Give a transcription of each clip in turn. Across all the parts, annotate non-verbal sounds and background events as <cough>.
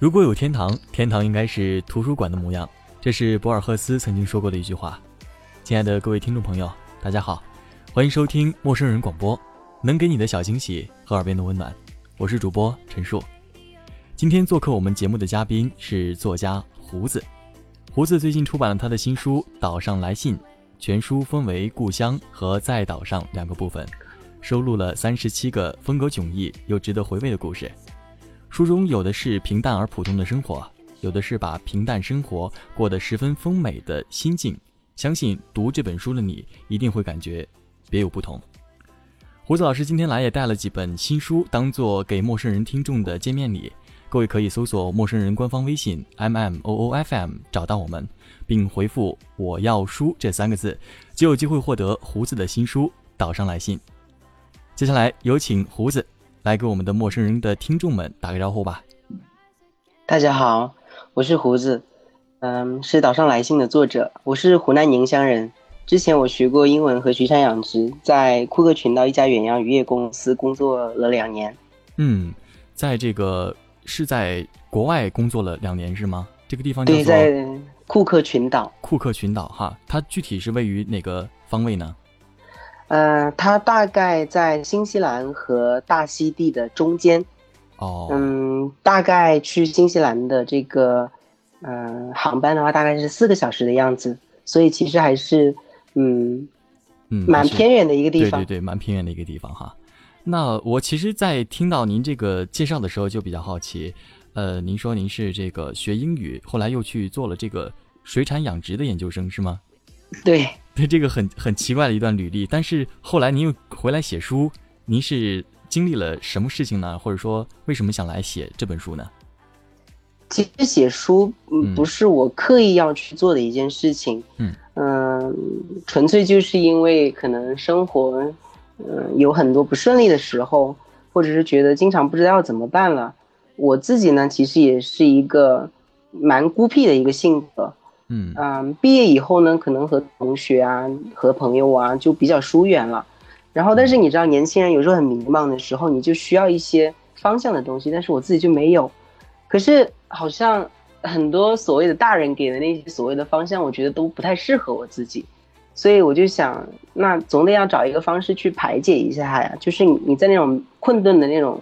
如果有天堂，天堂应该是图书馆的模样，这是博尔赫斯曾经说过的一句话。亲爱的各位听众朋友，大家好，欢迎收听陌生人广播，能给你的小惊喜和耳边的温暖。我是主播陈树。今天做客我们节目的嘉宾是作家胡子。胡子最近出版了他的新书《岛上来信》，全书分为故乡和在岛上两个部分，收录了三十七个风格迥异又值得回味的故事。书中有的是平淡而普通的生活，有的是把平淡生活过得十分丰美的心境。相信读这本书的你一定会感觉别有不同。胡子老师今天来也带了几本新书，当做给陌生人听众的见面礼。各位可以搜索陌生人官方微信 m m o o f m 找到我们，并回复“我要书”这三个字，就有机会获得胡子的新书《岛上来信》。接下来有请胡子来给我们的陌生人的听众们打个招呼吧。大家好，我是胡子，嗯，是《岛上来信》的作者。我是湖南宁乡人，之前我学过英文和水产养殖，在库克群岛一家远洋渔业公司工作了两年。嗯，在这个。是在国外工作了两年是吗？这个地方叫做在库克群岛。库克群岛哈，它具体是位于哪个方位呢？呃，它大概在新西兰和大溪地的中间。哦。嗯，大概去新西兰的这个呃航班的话，大概是四个小时的样子，所以其实还是嗯嗯蛮偏远的一个地方。对对对，蛮偏远的一个地方哈。那我其实，在听到您这个介绍的时候，就比较好奇，呃，您说您是这个学英语，后来又去做了这个水产养殖的研究生，是吗？对，<laughs> 对，这个很很奇怪的一段履历。但是后来您又回来写书，您是经历了什么事情呢？或者说，为什么想来写这本书呢？其实写书，嗯，不是我刻意要去做的一件事情，嗯嗯，纯粹就是因为可能生活。嗯，有很多不顺利的时候，或者是觉得经常不知道怎么办了。我自己呢，其实也是一个蛮孤僻的一个性格。嗯嗯，毕业以后呢，可能和同学啊、和朋友啊就比较疏远了。然后，但是你知道，年轻人有时候很迷茫的时候，你就需要一些方向的东西。但是我自己就没有。可是好像很多所谓的大人给的那些所谓的方向，我觉得都不太适合我自己。所以我就想，那总得要找一个方式去排解一下呀。就是你你在那种困顿的那种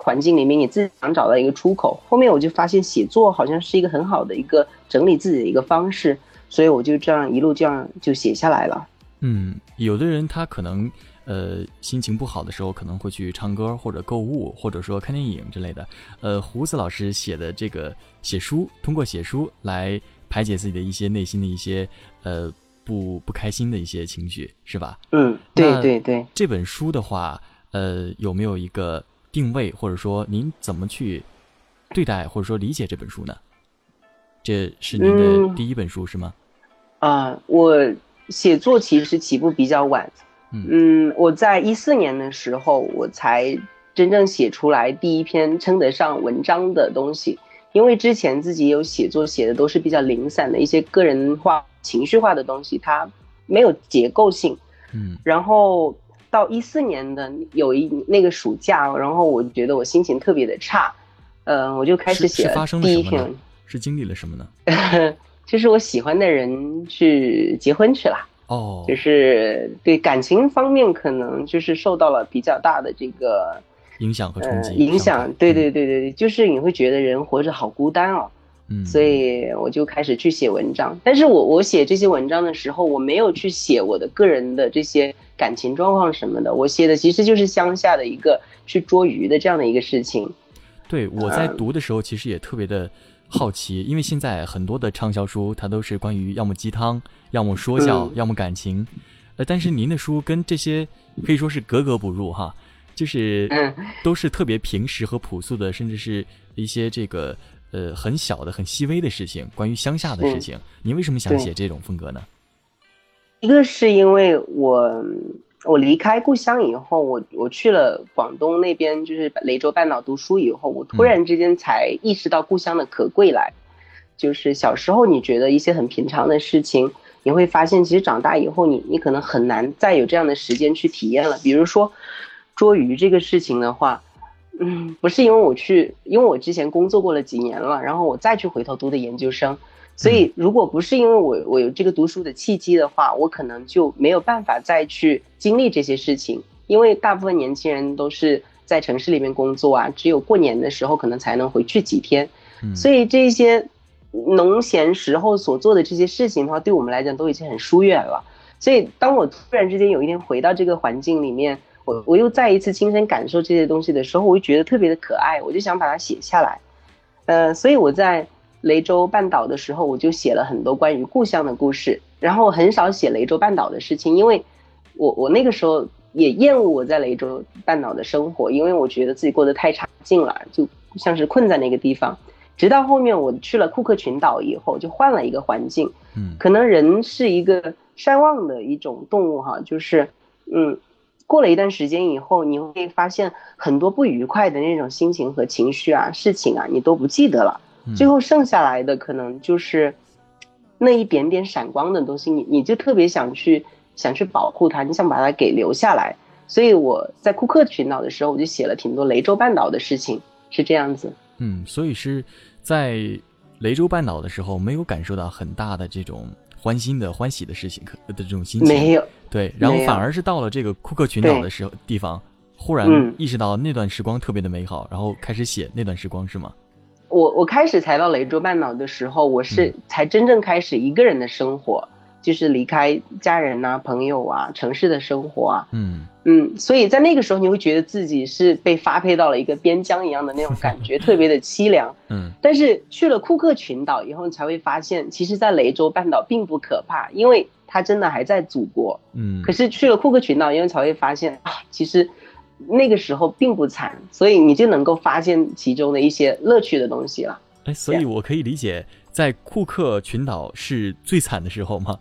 环境里面，你自己想找到一个出口。后面我就发现写作好像是一个很好的一个整理自己的一个方式，所以我就这样一路这样就写下来了。嗯，有的人他可能呃心情不好的时候可能会去唱歌或者购物或者说看电影之类的。呃，胡子老师写的这个写书，通过写书来排解自己的一些内心的一些呃。不不开心的一些情绪是吧？嗯，对对对。这本书的话，呃，有没有一个定位，或者说您怎么去对待或者说理解这本书呢？这是您的第一本书是吗？啊，我写作其实起步比较晚。嗯，我在一四年的时候，我才真正写出来第一篇称得上文章的东西。因为之前自己有写作写的都是比较零散的一些个人化。情绪化的东西，它没有结构性。嗯，然后到一四年的有一那个暑假，然后我觉得我心情特别的差，嗯，我就开始写第一篇。是经历了什么呢？<laughs> 就是我喜欢的人去结婚去了。哦，就是对感情方面可能就是受到了比较大的这个影响和冲击。影响，对对对对对，就是你会觉得人活着好孤单哦。嗯，所以我就开始去写文章，但是我我写这些文章的时候，我没有去写我的个人的这些感情状况什么的，我写的其实就是乡下的一个去捉鱼的这样的一个事情。对，我在读的时候其实也特别的好奇，因为现在很多的畅销书它都是关于要么鸡汤，要么说教，要么感情，呃，但是您的书跟这些可以说是格格不入哈，就是都是特别平实和朴素的，甚至是一些这个。呃，很小的、很细微的事情，关于乡下的事情，你为什么想写这种风格呢？一个是因为我我离开故乡以后，我我去了广东那边，就是雷州半岛读书以后，我突然之间才意识到故乡的可贵来。就是小时候你觉得一些很平常的事情，你会发现其实长大以后，你你可能很难再有这样的时间去体验了。比如说捉鱼这个事情的话。嗯，不是因为我去，因为我之前工作过了几年了，然后我再去回头读的研究生，所以如果不是因为我我有这个读书的契机的话，我可能就没有办法再去经历这些事情。因为大部分年轻人都是在城市里面工作啊，只有过年的时候可能才能回去几天，所以这些农闲时候所做的这些事情的话，对我们来讲都已经很疏远了。所以当我突然之间有一天回到这个环境里面。我我又再一次亲身感受这些东西的时候，我就觉得特别的可爱，我就想把它写下来。呃，所以我在雷州半岛的时候，我就写了很多关于故乡的故事，然后很少写雷州半岛的事情，因为我我那个时候也厌恶我在雷州半岛的生活，因为我觉得自己过得太差劲了，就像是困在那个地方。直到后面我去了库克群岛以后，就换了一个环境。嗯，可能人是一个善忘的一种动物哈，就是嗯。过了一段时间以后，你会发现很多不愉快的那种心情和情绪啊、事情啊，你都不记得了。最后剩下来的可能就是那一点点闪光的东西，你你就特别想去想去保护它，你想把它给留下来。所以我在库克群岛的时候，我就写了挺多雷州半岛的事情，是这样子。嗯，所以是在雷州半岛的时候，没有感受到很大的这种。欢心的、欢喜的事情，可的这种心情。没有。对，然后反而是到了这个库克群岛的时候地方，忽然意识到那段时光特别的美好，然后开始写那段时光，是吗？我我开始才到雷州半岛的时候，我是才真正开始一个人的生活。就是离开家人呐、朋友啊、城市的生活啊，嗯嗯，所以在那个时候，你会觉得自己是被发配到了一个边疆一样的那种感觉，<laughs> 特别的凄凉。嗯，但是去了库克群岛以后，你才会发现，其实，在雷州半岛并不可怕，因为它真的还在祖国。嗯，可是去了库克群岛因为，才会发现啊，其实那个时候并不惨，所以你就能够发现其中的一些乐趣的东西了。哎，所以我可以理解，在库克群岛是最惨的时候吗？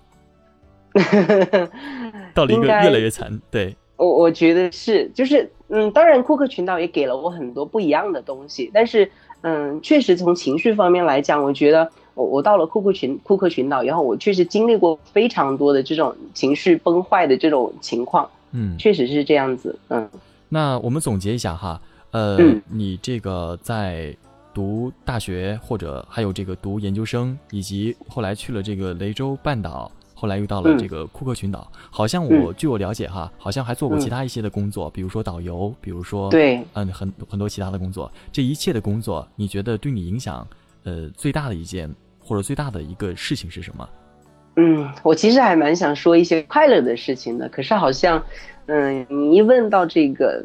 <laughs> 到了一个越来越惨，对我我觉得是，就是嗯，当然库克群岛也给了我很多不一样的东西，但是嗯，确实从情绪方面来讲，我觉得我我到了库克群库克群岛以后，我确实经历过非常多的这种情绪崩坏的这种情况，嗯，确实是这样子，嗯。那我们总结一下哈，呃，你这个在读大学或者还有这个读研究生，以及后来去了这个雷州半岛。后来又到了这个库克群岛，好像我据我了解哈，好像还做过其他一些的工作，比如说导游，比如说对，嗯，很很多其他的工作。这一切的工作，你觉得对你影响，呃，最大的一件或者最大的一个事情是什么？嗯，我其实还蛮想说一些快乐的事情的，可是好像，嗯，你一问到这个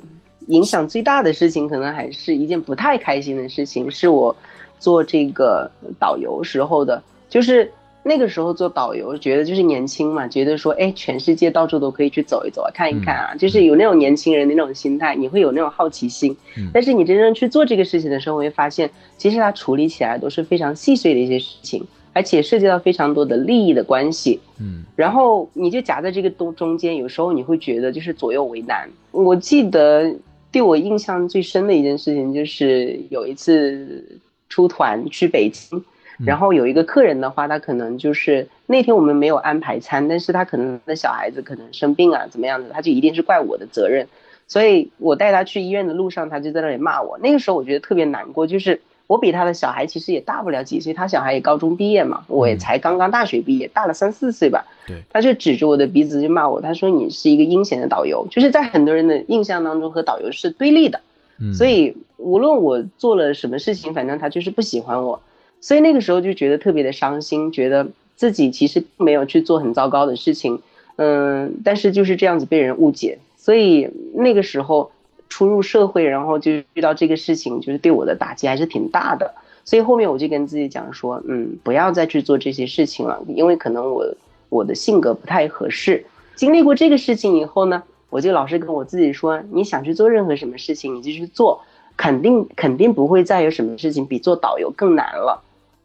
影响最大的事情，可能还是一件不太开心的事情，是我做这个导游时候的，就是。那个时候做导游，觉得就是年轻嘛，觉得说，哎，全世界到处都可以去走一走啊，看一看啊，就是有那种年轻人的那种心态，你会有那种好奇心。但是你真正去做这个事情的时候，会发现，其实它处理起来都是非常细碎的一些事情，而且涉及到非常多的利益的关系。嗯，然后你就夹在这个中中间，有时候你会觉得就是左右为难。我记得对我印象最深的一件事情，就是有一次出团去北京。然后有一个客人的话，他可能就是那天我们没有安排餐，但是他可能的小孩子可能生病啊，怎么样的，他就一定是怪我的责任。所以我带他去医院的路上，他就在那里骂我。那个时候我觉得特别难过，就是我比他的小孩其实也大不了几岁，他小孩也高中毕业嘛，我也才刚刚大学毕业，大了三四岁吧。对，他就指着我的鼻子就骂我，他说你是一个阴险的导游，就是在很多人的印象当中和导游是对立的。嗯，所以无论我做了什么事情，反正他就是不喜欢我。所以那个时候就觉得特别的伤心，觉得自己其实没有去做很糟糕的事情，嗯，但是就是这样子被人误解。所以那个时候初入社会，然后就遇到这个事情，就是对我的打击还是挺大的。所以后面我就跟自己讲说，嗯，不要再去做这些事情了，因为可能我我的性格不太合适。经历过这个事情以后呢，我就老是跟我自己说，你想去做任何什么事情，你就去做，肯定肯定不会再有什么事情比做导游更难了。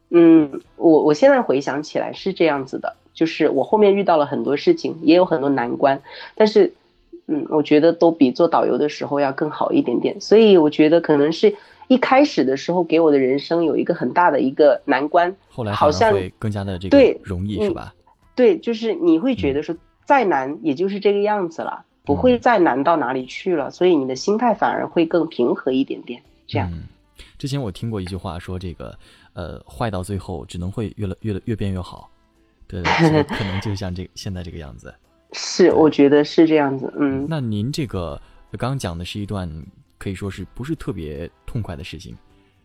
嗯，我我现在回想起来是这样子的，就是我后面遇到了很多事情，也有很多难关，但是，嗯，我觉得都比做导游的时候要更好一点点。所以我觉得可能是一开始的时候给我的人生有一个很大的一个难关，后来好像会更加的这个容易是吧？对，就是你会觉得说再难也就是这个样子了，不会再难到哪里去了，所以你的心态反而会更平和一点点。这样，之前我听过一句话说，这个呃，坏到最后只能会越来越越变越好。对，可能就像这现在这个样子。<laughs> 是，我觉得是这样子。嗯，那您这个刚刚讲的是一段可以说是不是特别痛快的事情？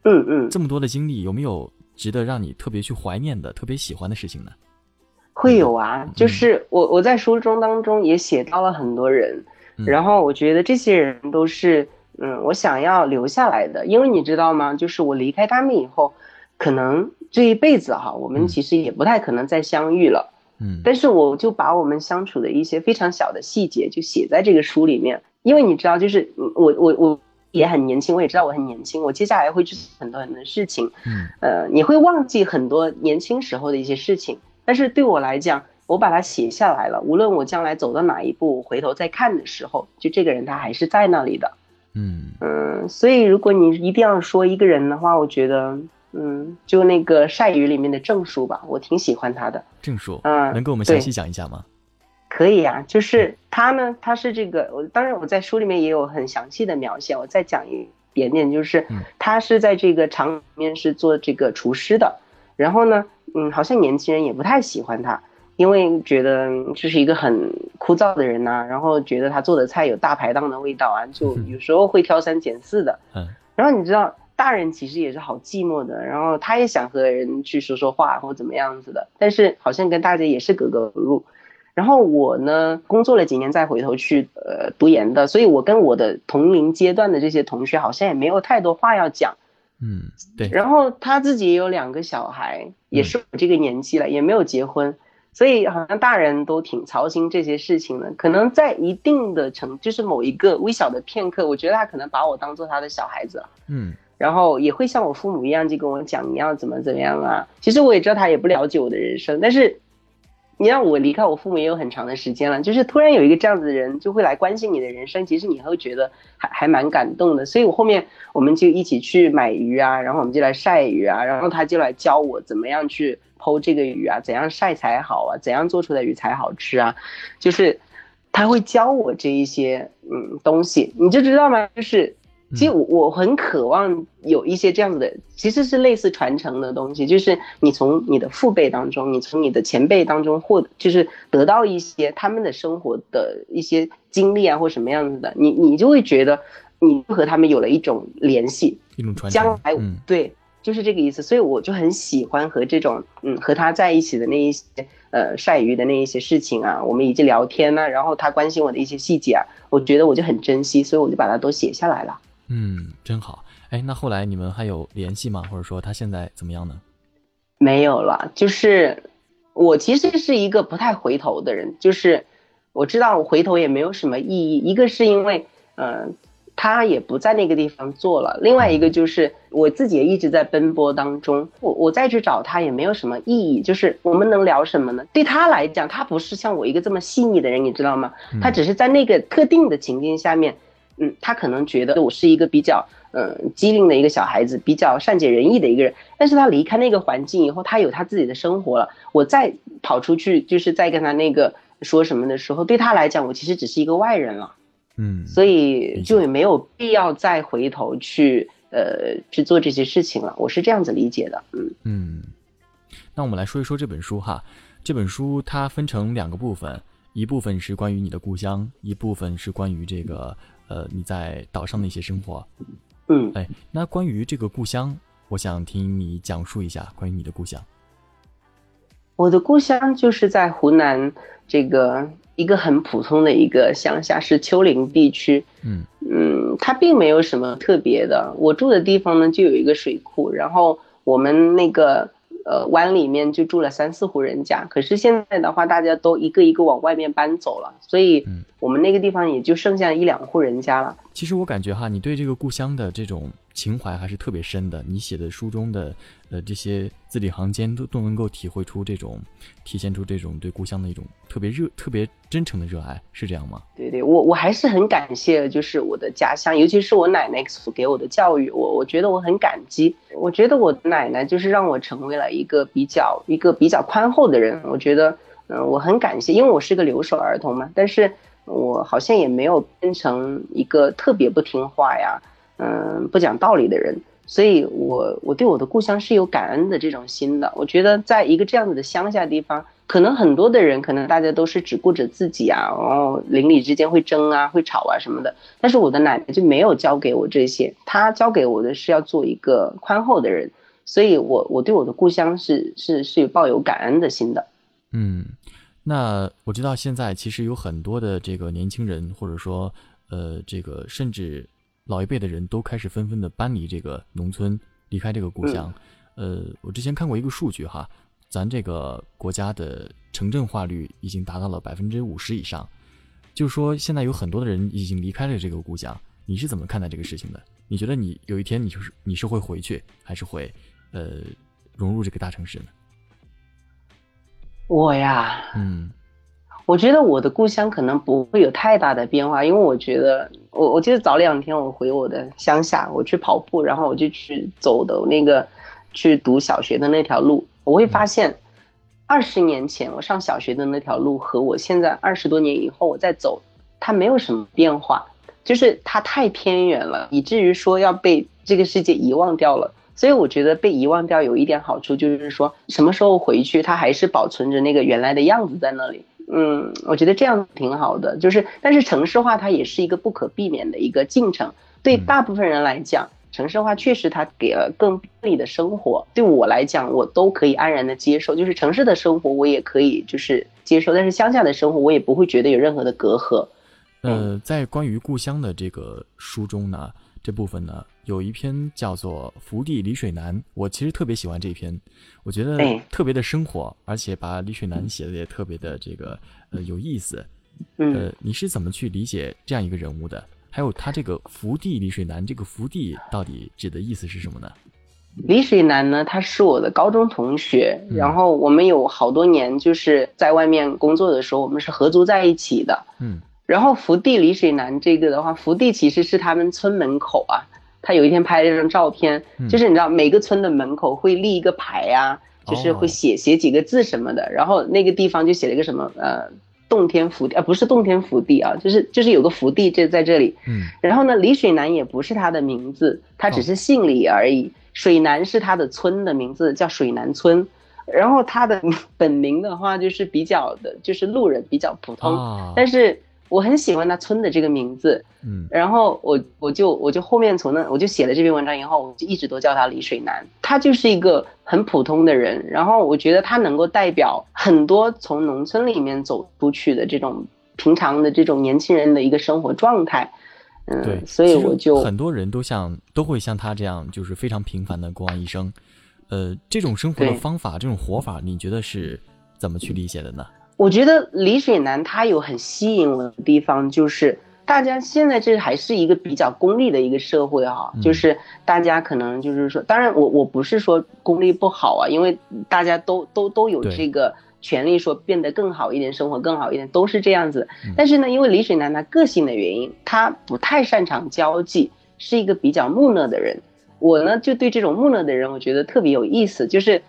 嗯嗯。这么多的经历，有没有值得让你特别去怀念的、特别喜欢的事情呢？会有啊，就是我我在书中当中也写到了很多人，然后我觉得这些人都是嗯，我想要留下来的，因为你知道吗？就是我离开他们以后，可能这一辈子哈，我们其实也不太可能再相遇了。嗯，但是我就把我们相处的一些非常小的细节就写在这个书里面，因为你知道，就是我我我也很年轻，我也知道我很年轻，我接下来会去做很多很多事情，嗯，呃，你会忘记很多年轻时候的一些事情，但是对我来讲，我把它写下来了，无论我将来走到哪一步，回头再看的时候，就这个人他还是在那里的，嗯嗯，所以如果你一定要说一个人的话，我觉得。嗯，就那个晒鱼里面的郑叔吧，我挺喜欢他的。郑叔，嗯，能给我们详细讲一下吗？可以啊，就是他呢，他是这个，我当然我在书里面也有很详细的描写，我再讲一点点，就是他是在这个厂里面是做这个厨师的，然后呢，嗯，好像年轻人也不太喜欢他，因为觉得这是一个很枯燥的人呐，然后觉得他做的菜有大排档的味道啊，就有时候会挑三拣四的。嗯，然后你知道。大人其实也是好寂寞的，然后他也想和人去说说话或怎么样子的，但是好像跟大家也是格格不入。然后我呢，工作了几年再回头去呃读研的，所以我跟我的同龄阶段的这些同学好像也没有太多话要讲。嗯，对。然后他自己也有两个小孩，也是我这个年纪了，也没有结婚，所以好像大人都挺操心这些事情的。可能在一定的程，就是某一个微小的片刻，我觉得他可能把我当做他的小孩子了。嗯。然后也会像我父母一样，就跟我讲你要怎么怎么样啊。其实我也知道他也不了解我的人生，但是你让我离开我父母也有很长的时间了。就是突然有一个这样子的人就会来关心你的人生，其实你会觉得还还蛮感动的。所以我后面我们就一起去买鱼啊，然后我们就来晒鱼啊，然后他就来教我怎么样去剖这个鱼啊，怎样晒才好啊，怎样做出的鱼才好吃啊。就是他会教我这一些嗯东西，你就知道吗？就是。其实我我很渴望有一些这样子的，其实是类似传承的东西，就是你从你的父辈当中，你从你的前辈当中获，就是得到一些他们的生活的一些经历啊，或什么样子的，你你就会觉得你和他们有了一种联系，一种传承。将来对，就是这个意思。所以我就很喜欢和这种嗯和他在一起的那一些呃晒鱼的那一些事情啊，我们以及聊天呢，然后他关心我的一些细节啊，我觉得我就很珍惜，所以我就把它都写下来了。嗯，真好。哎，那后来你们还有联系吗？或者说他现在怎么样呢？没有了。就是我其实是一个不太回头的人，就是我知道我回头也没有什么意义。一个是因为，嗯，他也不在那个地方做了；另外一个就是我自己也一直在奔波当中，我我再去找他也没有什么意义。就是我们能聊什么呢？对他来讲，他不是像我一个这么细腻的人，你知道吗？他只是在那个特定的情境下面。他可能觉得我是一个比较嗯机灵的一个小孩子，比较善解人意的一个人。但是他离开那个环境以后，他有他自己的生活了。我再跑出去，就是再跟他那个说什么的时候，对他来讲，我其实只是一个外人了。嗯，所以就也没有必要再回头去呃去做这些事情了。我是这样子理解的。嗯嗯，那我们来说一说这本书哈。这本书它分成两个部分，一部分是关于你的故乡，一部分是关于这个。呃，你在岛上的一些生活，嗯，哎，那关于这个故乡，我想听你讲述一下关于你的故乡。我的故乡就是在湖南这个一个很普通的一个乡下，是丘陵地区。嗯嗯，它并没有什么特别的。我住的地方呢，就有一个水库，然后我们那个。呃，湾里面就住了三四户人家，可是现在的话，大家都一个一个往外面搬走了，所以我们那个地方也就剩下一两户人家了。其实我感觉哈，你对这个故乡的这种情怀还是特别深的。你写的书中的呃这些字里行间都都能够体会出这种，体现出这种对故乡的一种特别热、特别真诚的热爱，是这样吗？对对，我我还是很感谢，就是我的家乡，尤其是我奶奶所给我的教育，我我觉得我很感激。我觉得我奶奶就是让我成为了一个比较一个比较宽厚的人。我觉得嗯，我很感谢，因为我是个留守儿童嘛，但是。我好像也没有变成一个特别不听话呀，嗯，不讲道理的人。所以，我我对我的故乡是有感恩的这种心的。我觉得，在一个这样子的乡下地方，可能很多的人，可能大家都是只顾着自己啊，然后邻里之间会争啊，会吵啊什么的。但是我的奶奶就没有教给我这些，她教给我的是要做一个宽厚的人。所以，我我对我的故乡是是是抱有感恩的心的。嗯，那我知道现在其实有很多的这个年轻人，或者说呃，这个甚至。老一辈的人都开始纷纷的搬离这个农村，离开这个故乡。呃，我之前看过一个数据哈，咱这个国家的城镇化率已经达到了百分之五十以上，就是说现在有很多的人已经离开了这个故乡。你是怎么看待这个事情的？你觉得你有一天你就是你是会回去，还是会呃融入这个大城市呢？我呀，嗯。我觉得我的故乡可能不会有太大的变化，因为我觉得我我记得早两天我回我的乡下，我去跑步，然后我就去走的那个去读小学的那条路，我会发现，二十年前我上小学的那条路和我现在二十多年以后我在走，它没有什么变化，就是它太偏远了，以至于说要被这个世界遗忘掉了。所以我觉得被遗忘掉有一点好处，就是说什么时候回去，它还是保存着那个原来的样子在那里。嗯，我觉得这样挺好的，就是，但是城市化它也是一个不可避免的一个进程。对大部分人来讲，城市化确实它给了更便利的生活。对我来讲，我都可以安然的接受，就是城市的生活我也可以就是接受，但是乡下的生活我也不会觉得有任何的隔阂。呃，在关于故乡的这个书中呢。这部分呢，有一篇叫做《福地李水南》，我其实特别喜欢这篇，我觉得特别的生活，而且把李水南写的也特别的这个呃有意思。呃，你是怎么去理解这样一个人物的？还有他这个“福地李水南”这个“福地”到底指的意思是什么呢？李水南呢，他是我的高中同学，然后我们有好多年就是在外面工作的时候，我们是合租在一起的。嗯。然后福地李水南这个的话，福地其实是他们村门口啊。他有一天拍了一张照片，就是你知道每个村的门口会立一个牌呀，就是会写写几个字什么的。然后那个地方就写了一个什么呃，洞天福地啊，不是洞天福地啊，就是就是有个福地这在这里。嗯。然后呢，李水南也不是他的名字，他只是姓李而已。水南是他的村的名字，叫水南村。然后他的本名的话，就是比较的，就是路人比较普通，但是。我很喜欢他村的这个名字，嗯，然后我我就我就后面从那我就写了这篇文章以后，我就一直都叫他李水南。他就是一个很普通的人，然后我觉得他能够代表很多从农村里面走出去的这种平常的这种年轻人的一个生活状态，嗯，对，所以我就很多人都像都会像他这样，就是非常平凡的过完一生，呃，这种生活的方法，这种活法，你觉得是怎么去理解的呢？我觉得李水南他有很吸引我的地方，就是大家现在这还是一个比较功利的一个社会哈，就是大家可能就是说，当然我我不是说功利不好啊，因为大家都都都有这个权利说变得更好一点，生活更好一点，都是这样子。但是呢，因为李水南他个性的原因，他不太擅长交际，是一个比较木讷的人。我呢就对这种木讷的人，我觉得特别有意思，就是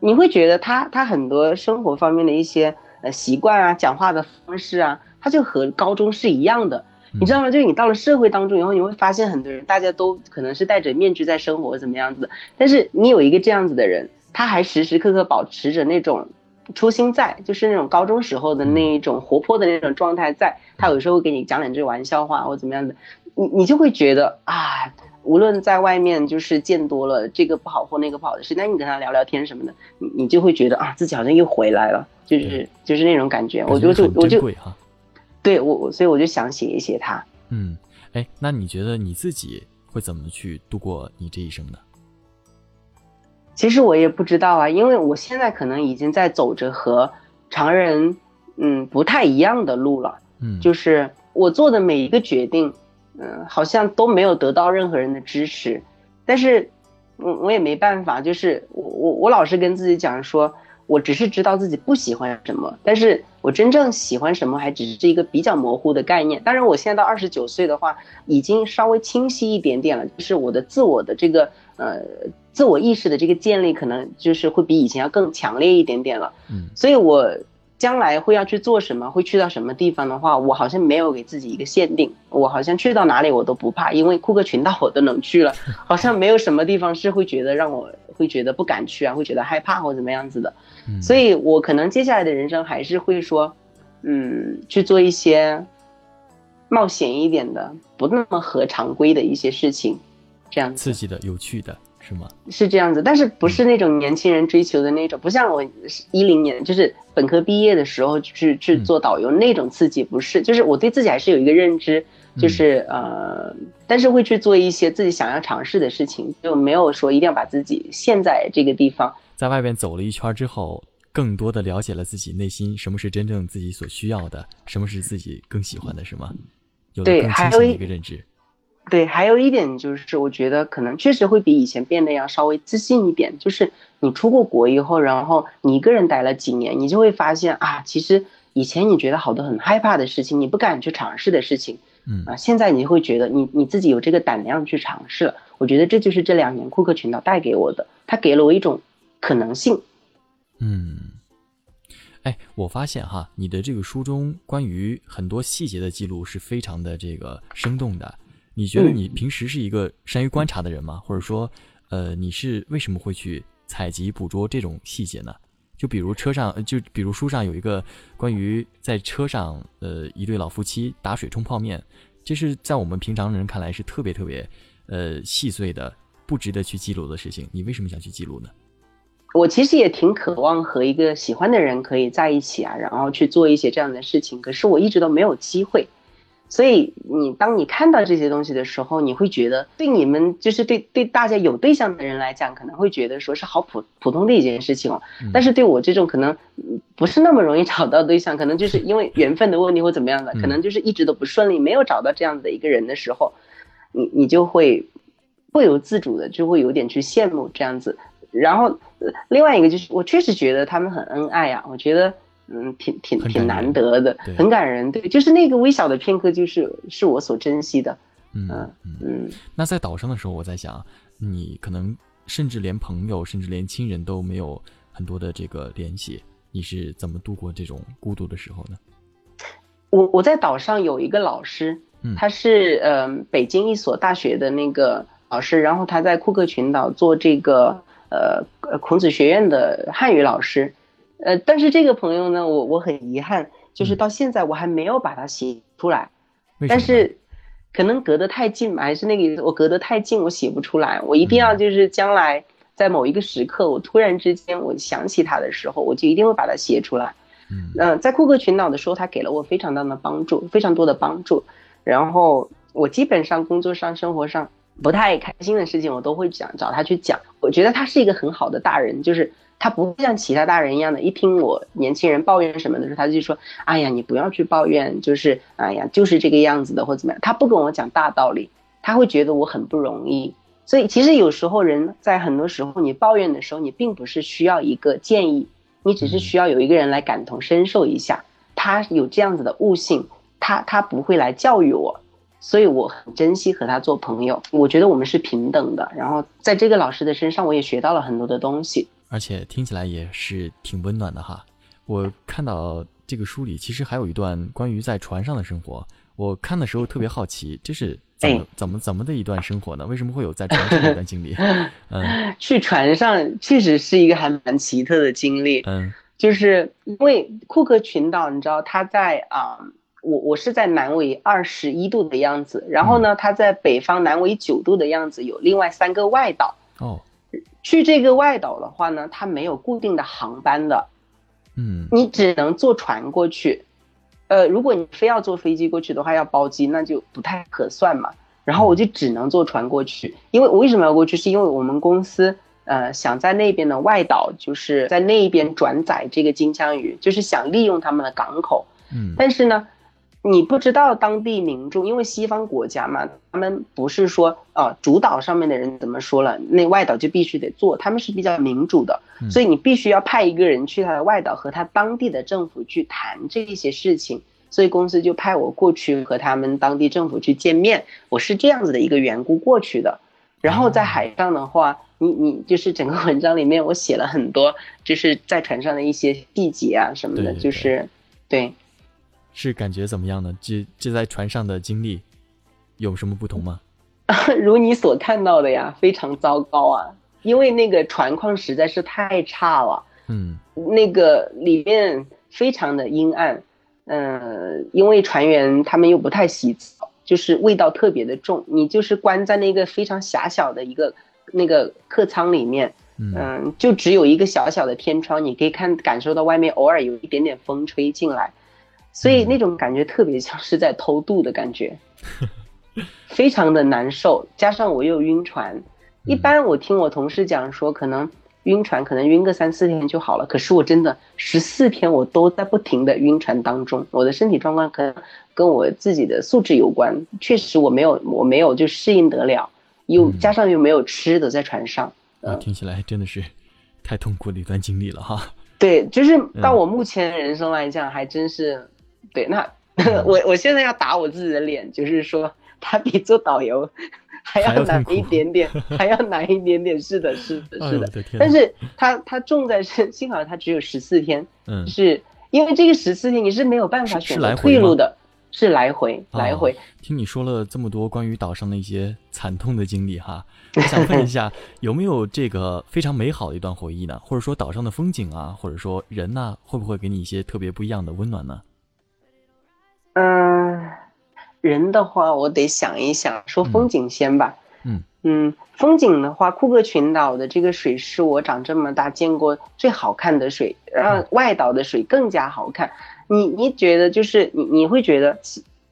你会觉得他他很多生活方面的一些。呃，习惯啊，讲话的方式啊，他就和高中是一样的，你知道吗？就是你到了社会当中以后，你会发现很多人，大家都可能是戴着面具在生活，怎么样子？但是你有一个这样子的人，他还时时刻刻保持着那种初心在，就是那种高中时候的那一种活泼的那种状态在。他有时候会给你讲两句玩笑话或怎么样的，你你就会觉得啊。无论在外面就是见多了这个不好或那个不好的事，那你跟他聊聊天什么的，你你就会觉得啊，自己好像又回来了，就是就是那种感觉。我就就我就，对我我所以我就想写一写他。嗯，哎，那你觉得你自己会怎么去度过你这一生呢？其实我也不知道啊，因为我现在可能已经在走着和常人嗯不太一样的路了。嗯，就是我做的每一个决定。嗯，好像都没有得到任何人的支持，但是，我我也没办法，就是我我我老是跟自己讲说，我只是知道自己不喜欢什么，但是我真正喜欢什么还只是一个比较模糊的概念。当然，我现在到二十九岁的话，已经稍微清晰一点点了，就是我的自我的这个呃自我意识的这个建立，可能就是会比以前要更强烈一点点了。嗯，所以我将来会要去做什么，会去到什么地方的话，我好像没有给自己一个限定，我好像去到哪里我都不怕，因为库克群岛我都能去了，<laughs> 好像没有什么地方是会觉得让我会觉得不敢去啊，会觉得害怕或怎么样子的。所以我可能接下来的人生还是会说，嗯，去做一些冒险一点的，不那么合常规的一些事情，这样子刺激的、有趣的。是吗？是这样子，但是不是那种年轻人追求的那种，不像我一零年就是本科毕业的时候去去做导游那种刺激，不是，就是我对自己还是有一个认知，就是呃，但是会去做一些自己想要尝试的事情，就没有说一定要把自己陷在这个地方。在外边走了一圈之后，更多的了解了自己内心什么是真正自己所需要的，什么是自己更喜欢的，是吗？有了更清晰的一个认知。对，还有一点就是，我觉得可能确实会比以前变得要稍微自信一点。就是你出过国以后，然后你一个人待了几年，你就会发现啊，其实以前你觉得好多很害怕的事情，你不敢去尝试的事情，嗯啊，现在你会觉得你你自己有这个胆量去尝试了。我觉得这就是这两年库克群岛带给我的，它给了我一种可能性。嗯，哎，我发现哈，你的这个书中关于很多细节的记录是非常的这个生动的。你觉得你平时是一个善于观察的人吗？或者说，呃，你是为什么会去采集捕捉这种细节呢？就比如车上，就比如书上有一个关于在车上，呃，一对老夫妻打水冲泡面，这是在我们平常人看来是特别特别，呃，细碎的，不值得去记录的事情。你为什么想去记录呢？我其实也挺渴望和一个喜欢的人可以在一起啊，然后去做一些这样的事情，可是我一直都没有机会。所以你当你看到这些东西的时候，你会觉得对你们就是对对大家有对象的人来讲，可能会觉得说是好普普通的一件事情哦。但是对我这种可能不是那么容易找到对象，可能就是因为缘分的问题或怎么样的，可能就是一直都不顺利，没有找到这样的一个人的时候，你你就会不由自主的就会有点去羡慕这样子。然后另外一个就是，我确实觉得他们很恩爱啊，我觉得。嗯，挺挺挺难得的，很感人。对，就是那个微小的片刻，就是是我所珍惜的。嗯嗯。那在岛上的时候，我在想，你可能甚至连朋友，甚至连亲人都没有很多的这个联系，你是怎么度过这种孤独的时候呢？我我在岛上有一个老师，他是嗯北京一所大学的那个老师，然后他在库克群岛做这个呃孔子学院的汉语老师。呃，但是这个朋友呢，我我很遗憾，就是到现在我还没有把他写出来。但是，可能隔得太近嘛，还是那个意思。我隔得太近，我写不出来。我一定要就是将来在某一个时刻，我突然之间我想起他的时候，我就一定会把它写出来。嗯，在库克群岛的时候，他给了我非常大的帮助，非常多的帮助。然后我基本上工作上、生活上不太开心的事情，我都会讲找他去讲。我觉得他是一个很好的大人，就是。他不会像其他大人一样的，一听我年轻人抱怨什么的时候，他就说：“哎呀，你不要去抱怨，就是哎呀，就是这个样子的，或怎么样。”他不跟我讲大道理，他会觉得我很不容易。所以其实有时候人在很多时候你抱怨的时候，你并不是需要一个建议，你只是需要有一个人来感同身受一下。他有这样子的悟性，他他不会来教育我，所以我很珍惜和他做朋友。我觉得我们是平等的。然后在这个老师的身上，我也学到了很多的东西。而且听起来也是挺温暖的哈。我看到这个书里其实还有一段关于在船上的生活。我看的时候特别好奇，这是怎么怎么怎么的一段生活呢？为什么会有在船上的一段经历？<laughs> 嗯，去船上确实是一个还蛮奇特的经历。嗯，就是因为库克群岛，你知道它在啊，我我是在南纬二十一度的样子，然后呢，它在北方南纬九度的样子，有另外三个外岛。哦。去这个外岛的话呢，它没有固定的航班的，嗯，你只能坐船过去，呃，如果你非要坐飞机过去的话，要包机，那就不太合算嘛。然后我就只能坐船过去，因为我为什么要过去？是因为我们公司呃想在那边的外岛，就是在那边转载这个金枪鱼，就是想利用他们的港口，嗯，但是呢。你不知道当地民众，因为西方国家嘛，他们不是说啊，主导上面的人怎么说了，那外岛就必须得做，他们是比较民主的，所以你必须要派一个人去他的外岛和他当地的政府去谈这一些事情，所以公司就派我过去和他们当地政府去见面，我是这样子的一个缘故过去的，然后在海上的话，你你就是整个文章里面我写了很多，就是在船上的一些细节啊什么的，就是对。是感觉怎么样呢？这这在船上的经历有什么不同吗？<laughs> 如你所看到的呀，非常糟糕啊！因为那个船况实在是太差了，嗯那个里面非常的阴暗，嗯、因为船员他们又不太洗澡，就是味道特别的重。你就是关在那个非常狭小的一个那个客舱里面，嗯嗯，就只有一个小小的天窗，你可以看感受到外面偶尔有一点点风吹进来，所以那种感觉特别像是在偷渡的感觉，<laughs> 非常的难受。加上我又晕船，一般我听我同事讲说，可能晕船可能晕个三四天就好了，可是我真的十四天我都在不停的晕船当中，我的身体状况可能跟我自己的素质有关，确实我没有我没有就适应得了，又嗯。加上又没有吃的在船上。啊，听起来真的是太痛苦的一段经历了哈。对，就是到我目前人生来讲，还真是，对，那 <laughs> 我我现在要打我自己的脸，就是说，他比做导游还还要要难一点点，<laughs> 还要难一点点。是的，是的，哎是的。但是他他重在是，幸好他只有十四天，嗯是因为这个十四天你是没有办法选择退路的，是来回来回哦。听你说了这么多关于岛上的一些惨痛的经历哈，我想问一下，<laughs> 有没有这个非常美好的一段回忆呢？或者说岛上的风景啊，或者说人呐、会不会给你一些特别不一样的温暖呢？嗯，人的话，我得想一想，说风景先吧。嗯嗯，风景的话，库克群岛的这个水是我长这么大见过最好看的水，让外岛的水更加好看。你你觉得就是你你会觉得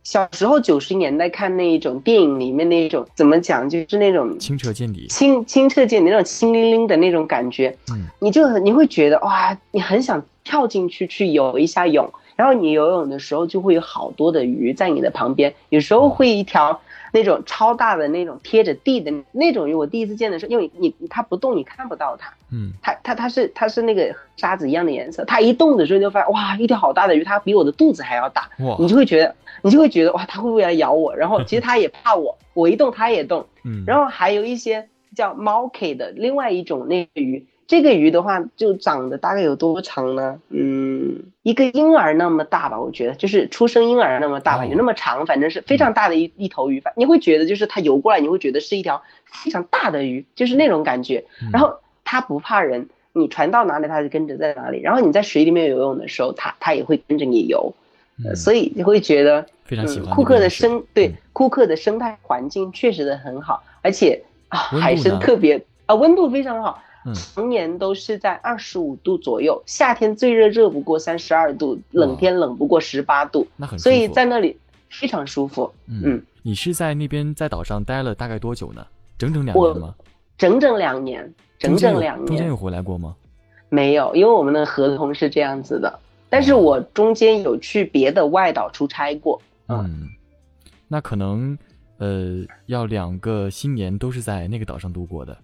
小时候九十年代看那一种电影里面那一种怎么讲，就是那种清澈见底。清清澈见底那种清 linh 灵的那种感觉，嗯你就你会觉得哇，你很想跳进去去游一下泳，然后你游泳的时候就会有好多的鱼在你的旁边，有时候会一条那种超大的那种贴着地的那种鱼，我第一次见的时候，因为你你它不动，你看不到它，嗯它它它是它是那个沙子一样的颜色，它一动的时候就发现哇，一条好大的鱼，它比我的肚子还要大，哇你就会觉得你就会觉得哇，它会不会来咬我？然后其实它也怕我，我一动它也动。<laughs> 嗯，然后还有一些叫猫 K 的另外一种那个鱼，这个鱼的话就长得大概有多长呢？嗯，一个婴儿那么大吧，我觉得就是出生婴儿那么大吧，哦有那么长，反正是非常大的一一头鱼。反你会觉得就是它游过来，你会觉得是一条非常大的鱼，就是那种感觉。嗯然后它不怕人，你船到哪里它就跟着在哪里。然后你在水里面游泳的时候，它它也会跟着你游，所以你会觉得非常喜欢嗯、库克的生对、嗯库克的生态环境确实的很好，而且啊海参特别啊温度非常好，嗯常年都是在二十五度左右，夏天最热热不过三十二度，冷天冷不过十八度，那很所以在那里非常舒服。嗯嗯，你是在那边在岛上待了大概多久呢？整整两我年吗？整整两年，整整两年中间有回来过吗？没有，因为我们的合同是这样子的。但是我中间有去别的外岛出差过，嗯嗯，那可能呃要两个新年都是在那个岛上度过的。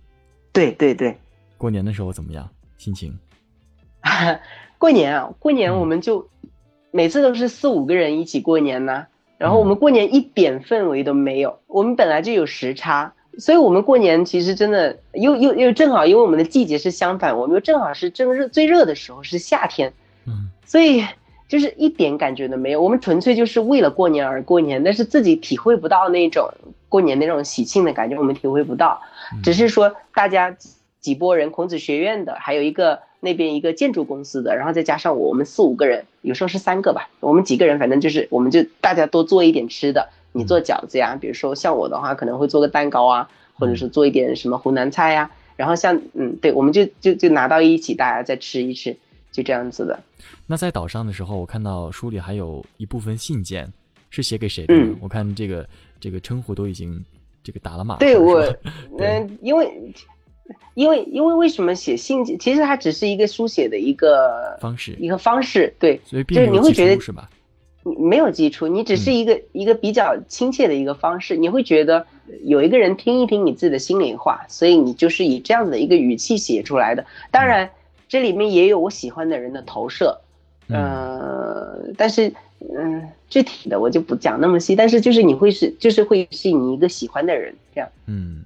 对对对，过年的时候怎么样？心情？<laughs> 过年啊，过年嗯我们就、每次都是四五个人一起过年呐、然后我嗯们过年一点氛围都没有，我们本来就有时差，所以我们过年其实真的又又又正好，因为我们的季节是相反，我们又正好是正热最热的时候是夏天，嗯所以就是一点感觉都没有。我们纯粹就是为了过年而过年，但是自己体会不到那种过年那种喜庆的感觉，我们体会不到。嗯只是说大家几几波人，孔子学院的，还有一个那边一个建筑公司的，然后再加上我，我们四五个人，有时候是三个吧，我们几个人，反正就是我们就大家多做一点吃的。你做饺子呀，比如说像我的话，可能会做个蛋糕啊，或者是做一点什么湖南菜呀。然后像嗯，对，我们就就就拿到一起，大家再吃一吃，就这样子的。那在岛上的时候，我看到书里还有一部分信件是写给谁的？嗯我看这个这个称呼都已经这个打了码。<laughs> 对我嗯，因为因为因为为什么写信？其实它只是一个书写的一个方式，一个方式，对，所以你会觉得是吧？你没有基础，你只是嗯一个、一个比较亲切的一个方式，你会觉得有一个人听一听你自己的心里话，所以你就是以这样子的一个语气写出来的。当然，这里面也有我喜欢的人的投射，嗯呃，但是嗯，具体的我就不讲那么细，但是就是你会是就是会是你一个喜欢的人这样。嗯，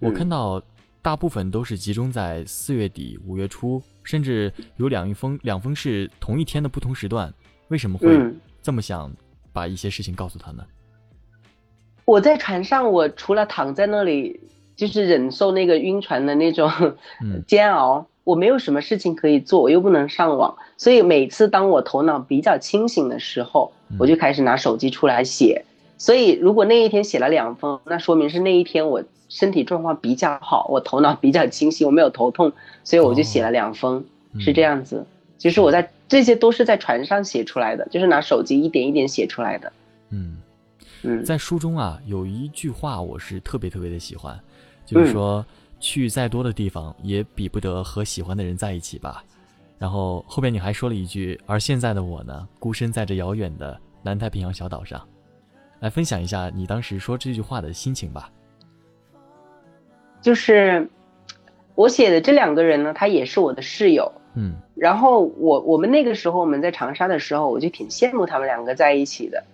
我看到大部分都是集中在四月底、五月初，甚至有两一封两封是同一天的不同时段。为什么会这么想把一些事情告诉他呢？我在船上，我除了躺在那里，就是忍受那个晕船的那种 <laughs> 煎熬，我没有什么事情可以做，我又不能上网，所以每次当我头脑比较清醒的时候，我就开始拿手机出来写。所以如果那一天写了两封，那说明是那一天我身体状况比较好，我头脑比较清晰，我没有头痛，所以我就写了两封，是这样子。其实我在这些都是在船上写出来的，就是拿手机一点一点写出来的。嗯。在书中啊，有一句话我是特别特别的喜欢，就是说去再多的地方也比不得和喜欢的人在一起吧。然后后边你还说了一句，而现在的我呢，孤身在这遥远的南太平洋小岛上，来分享一下你当时说这句话的心情吧。就是我写的这两个人呢，他也是我的室友，嗯，然后我我们那个时候我们在长沙的时候，我就挺羡慕他们两个在一起的。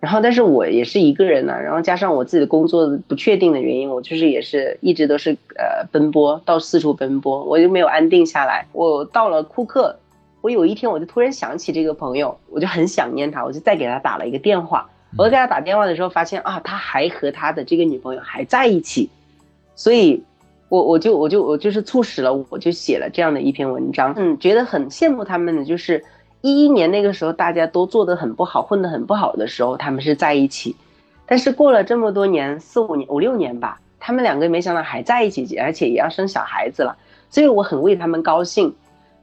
然后，但是我也是一个人呢。然后加上我自己的工作不确定的原因，我就是也是一直都是呃奔波，到四处奔波，我就没有安定下来。我到了库克，我有一天我就突然想起这个朋友，我就很想念他，我就再给他打了一个电话。我给他打电话的时候，发现啊，他还和他的这个女朋友还在一起，所以，我我就我就我就是促使了，我就写了这样的一篇文章。嗯，觉得很羡慕他们的就是。一一年那个时候，大家都做得很不好，混得很不好的时候，他们是在一起。但是过了这么多年，四五年、五六年吧，他们两个没想到还在一起，而且也要生小孩子了。所以我很为他们高兴。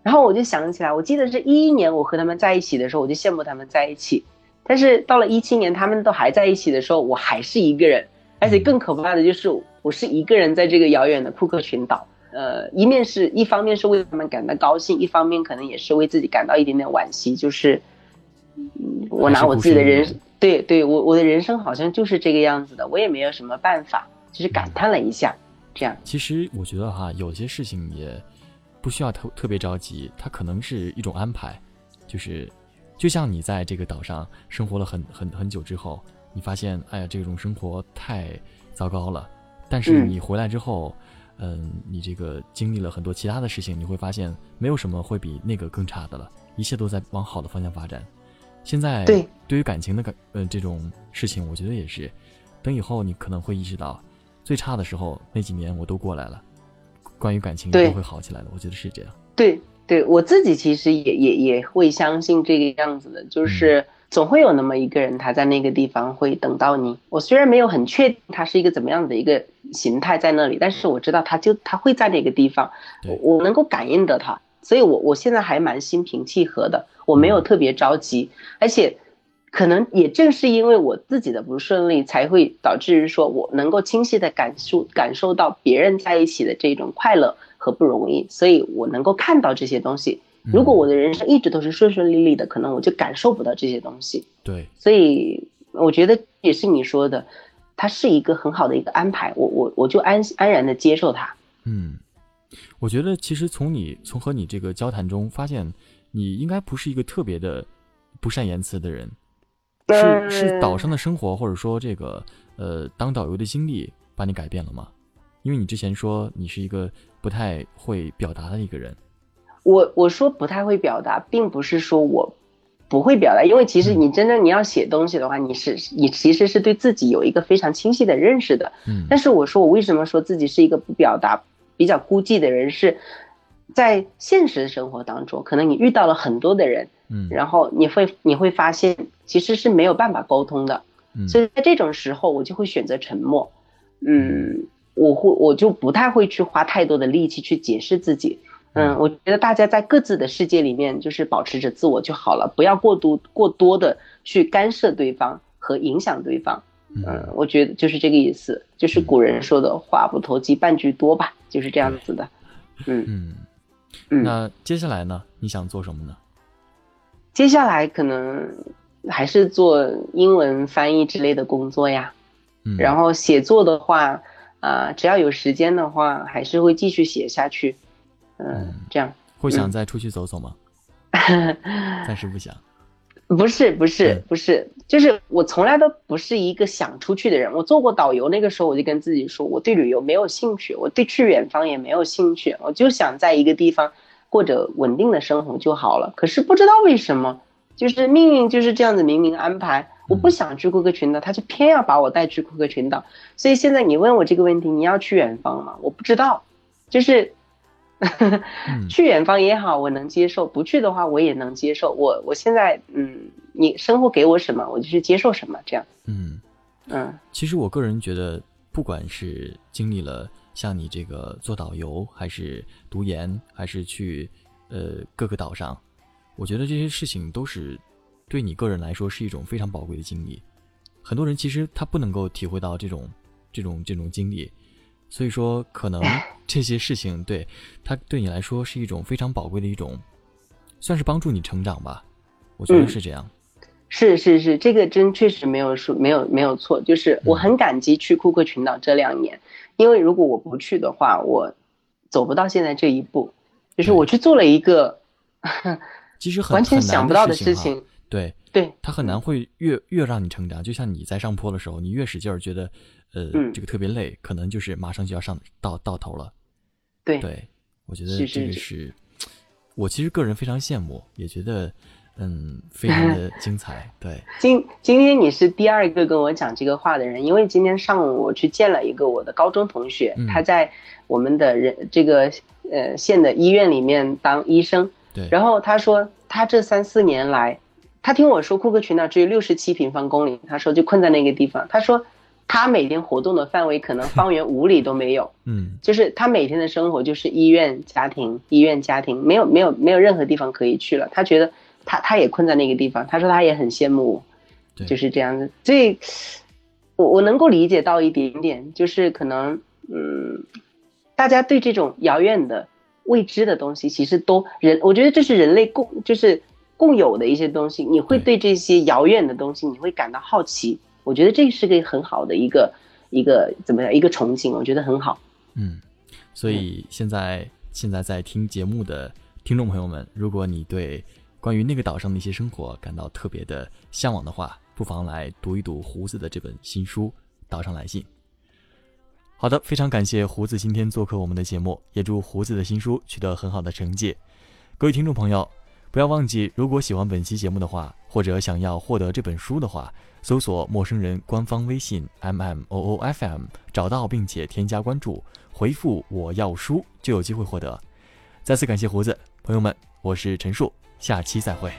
然后我就想起来，我记得是一一年我和他们在一起的时候，我就羡慕他们在一起。但是到了一七年，他们都还在一起的时候，我还是一个人。而且更可怕的就是，我是一个人在这个遥远的库克群岛。呃，一面是一方面是为他们感到高兴，一方面可能也是为自己感到一点点惋惜。就是，我拿我自己的人，对对，我我的人生好像就是这个样子的，我也没有什么办法，就是感叹了一下，这样。其实我觉得哈，有些事情也不需要特特别着急，它可能是一种安排，就是，就像你在这个岛上生活了很很很久之后，你发现，哎呀，这种生活太糟糕了，但是你回来之后。嗯，你这个经历了很多其他的事情，你会发现没有什么会比那个更差的了，一切都在往好的方向发展。现在对对于感情的感呃这种事情，我觉得也是，等以后你可能会意识到，最差的时候那几年我都过来了，关于感情会好起来的，我觉得是这样。对对，我自己其实也也也会相信这个样子的，就是。总会有那么一个人，他在那个地方会等到你。我虽然没有很确定他是一个怎么样的一个形态在那里，但是我知道他就他会在那个地方，我我能够感应得他，所以我我现在还蛮心平气和的，我没有特别着急，而且可能也正是因为我自己的不顺利，才会导致于说我能够清晰的感受感受到别人在一起的这种快乐和不容易，所以我能够看到这些东西。如果我的人生一直都是顺顺利利的，可能我就感受不到这些东西。对，所以我觉得也是你说的，它是一个很好的一个安排，我我我就安安然的接受它。嗯，我觉得其实从你从和你这个交谈中发现，你应该不是一个特别的不善言辞的人，是是岛上的生活或者说这个呃当导游的经历把你改变了吗？因为你之前说你是一个不太会表达的一个人。我我说不太会表达，并不是说我不会表达，因为其实你真正你要写东西的话，你是你其实是对自己有一个非常清晰的认识的。嗯。但是我说我为什么说自己是一个不表达、比较孤寂的人，是在现实生活当中，可能你遇到了很多的人，嗯，然后你会你会发现其实是没有办法沟通的，嗯，所以在这种时候我就会选择沉默，嗯，我会我就不太会去花太多的力气去解释自己。嗯，我觉得大家在各自的世界里面，就是保持着自我就好了，不要过度过多的去干涉对方和影响对方。嗯，我觉得就是这个意思，就是古人说的“话不投机半句多”吧，就是这样子的。嗯嗯嗯。那接下来呢？你想做什么呢？接下来可能还是做英文翻译之类的工作呀。嗯。然后写作的话，啊，只要有时间的话，还是会继续写下去。嗯，这样会想再出去走走吗？<laughs> 暂时不想。不是不是不是，就是我从来都不是一个想出去的人。我做过导游，那个时候我就跟自己说，我对旅游没有兴趣，我对去远方也没有兴趣，我就想在一个地方过着稳定的生活就好了。可是不知道为什么，就是命运就是这样子明明安排。我不想去库克群岛，他就偏要把我带去库克群岛。所以现在你问我这个问题，你要去远方吗？我不知道，就是。<laughs> 去远方也好，我能接受；不去的话，我也能接受。我我现在，嗯，你生活给我什么，我就去接受什么，这样。嗯嗯。其实我个人觉得，不管是经历了像你这个做导游，还是读研，还是去呃各个岛上，我觉得这些事情都是对你个人来说是一种非常宝贵的经历。很多人其实他不能够体会到这种这种这种经历。所以说，可能 <laughs> 这些事情对他对你来说是一种非常宝贵的一种，算是帮助你成长吧。我觉得是这样。是是是，这个真确实没有说没有没有错。就是我很感激去库克群岛这两年，因为如果我不去的话，我走不到现在这一步。就是我去做了一个，其实完全想不到的事情。对对，他很难会越越让你成长。就像你在上坡的时候，你越使劲儿，觉得。呃，这个特别累，可能就是马上就要上到到头了。对对，我觉得这个是，我其实个人非常羡慕，也觉得嗯非常的 <laughs> 精彩。对，今今天你是第二个跟我讲这个话的人，因为今天上午我去见了一个我的高中同学，他在我们的人这个呃县的医院里面当医生。对，然后他说他这三四年来，他听我说库克群岛只有六十七平方公里，他说就困在那个地方，他说。他每天活动的范围可能方圆五里都没有，嗯，就是他每天的生活就是医院、家庭、医院、家庭，没有没有没有任何地方可以去了。他觉得他他也困在那个地方，他说他也很羡慕我，就是这样子。所以，我我能够理解到一点点，就是可能，嗯，大家对这种遥远的未知的东西，其实都人，我觉得这是人类共就是共有的一些东西。你会对这些遥远的东西，你会感到好奇。我觉得这是个很好的一个一个怎么样一个憧憬，我觉得很好。嗯，所以现在现在在听节目的听众朋友们，如果你对关于那个岛上的一些生活感到特别的向往的话，不妨来读一读胡子的这本新书《岛上来信》。好的，非常感谢胡子今天做客我们的节目，也祝胡子的新书取得很好的成绩。各位听众朋友，不要忘记，如果喜欢本期节目的话，或者想要获得这本书的话。搜索陌生人官方微信 m m o o f m，找到并且添加关注，回复我要书就有机会获得。再次感谢胡子朋友们，我是陈树，下期再会。